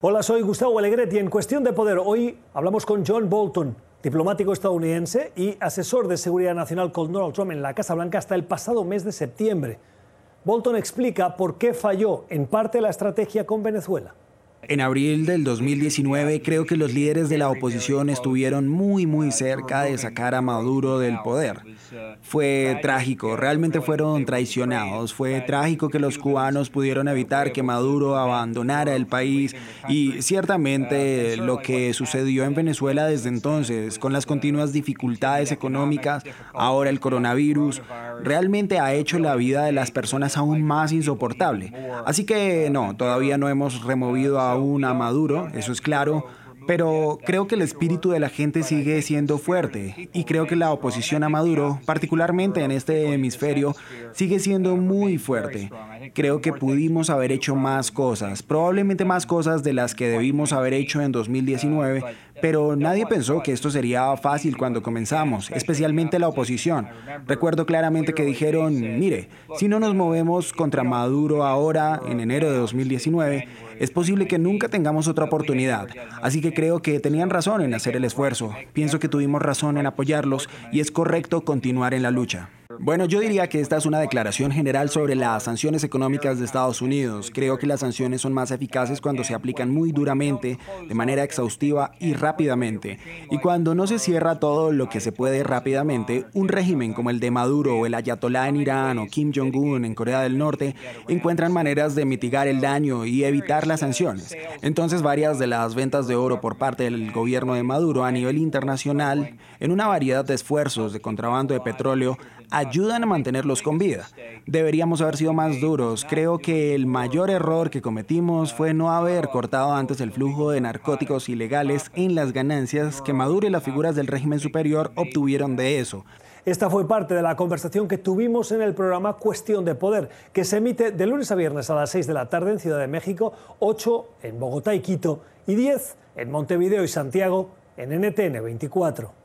Hola, soy Gustavo Alegret en Cuestión de Poder hoy hablamos con John Bolton, diplomático estadounidense y asesor de seguridad nacional con Donald Trump en la Casa Blanca hasta el pasado mes de septiembre. Bolton explica por qué falló en parte la estrategia con Venezuela. En abril del 2019 creo que los líderes de la oposición estuvieron muy muy cerca de sacar a Maduro del poder. Fue trágico, realmente fueron traicionados. Fue trágico que los cubanos pudieron evitar que Maduro abandonara el país y ciertamente lo que sucedió en Venezuela desde entonces, con las continuas dificultades económicas, ahora el coronavirus, realmente ha hecho la vida de las personas aún más insoportable. Así que no, todavía no hemos removido a aún a Maduro, eso es claro, pero creo que el espíritu de la gente sigue siendo fuerte y creo que la oposición a Maduro, particularmente en este hemisferio, sigue siendo muy fuerte. Creo que pudimos haber hecho más cosas, probablemente más cosas de las que debimos haber hecho en 2019, pero nadie pensó que esto sería fácil cuando comenzamos, especialmente la oposición. Recuerdo claramente que dijeron, mire, si no nos movemos contra Maduro ahora, en enero de 2019, es posible que nunca tengamos otra oportunidad. Así que creo que tenían razón en hacer el esfuerzo. Pienso que tuvimos razón en apoyarlos y es correcto continuar en la lucha. Bueno, yo diría que esta es una declaración general sobre las sanciones económicas de Estados Unidos. Creo que las sanciones son más eficaces cuando se aplican muy duramente, de manera exhaustiva y rápidamente. Y cuando no se cierra todo lo que se puede rápidamente, un régimen como el de Maduro o el Ayatollah en Irán o Kim Jong-un en Corea del Norte encuentran maneras de mitigar el daño y evitar las sanciones. Entonces, varias de las ventas de oro por parte del gobierno de Maduro a nivel internacional, en una variedad de esfuerzos de contrabando de petróleo, ayudan a mantenerlos con vida. Deberíamos haber sido más duros. Creo que el mayor error que cometimos fue no haber cortado antes el flujo de narcóticos ilegales en las ganancias que Maduro y las figuras del régimen superior obtuvieron de eso. Esta fue parte de la conversación que tuvimos en el programa Cuestión de Poder, que se emite de lunes a viernes a las 6 de la tarde en Ciudad de México, 8 en Bogotá y Quito y 10 en Montevideo y Santiago en NTN 24.